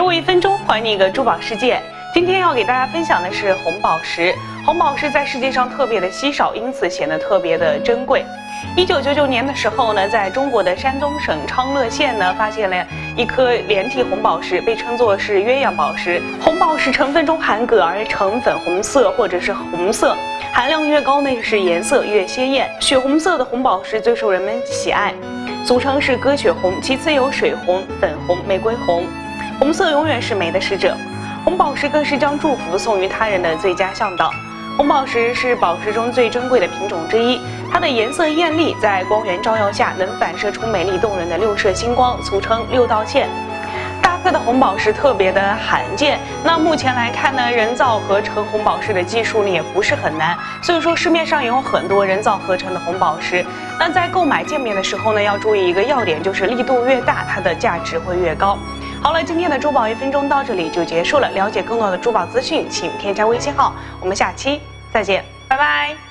给我一分钟，还你一个珠宝世界。今天要给大家分享的是红宝石。红宝石在世界上特别的稀少，因此显得特别的珍贵。一九九九年的时候呢，在中国的山东省昌乐县呢，发现了一颗连体红宝石，被称作是鸳鸯宝石。红宝石成分中含铬而呈粉红色或者是红色，含量越高呢，是颜色越鲜艳。血红色的红宝石最受人们喜爱。俗称是鸽血红，其次有水红、粉红、玫瑰红。红色永远是美的使者，红宝石更是将祝福送于他人的最佳向导。红宝石是宝石中最珍贵的品种之一，它的颜色艳丽，在光源照耀下能反射出美丽动人的六色星光，俗称六道线。大颗的红宝石特别的罕见，那目前来看呢，人造合成红宝石的技术呢也不是很难，所以说市面上也有很多人造合成的红宝石。那在购买鉴别的时候呢，要注意一个要点，就是力度越大，它的价值会越高。好了，今天的珠宝一分钟到这里就结束了。了解更多的珠宝资讯，请添加微信号。我们下期再见，拜拜。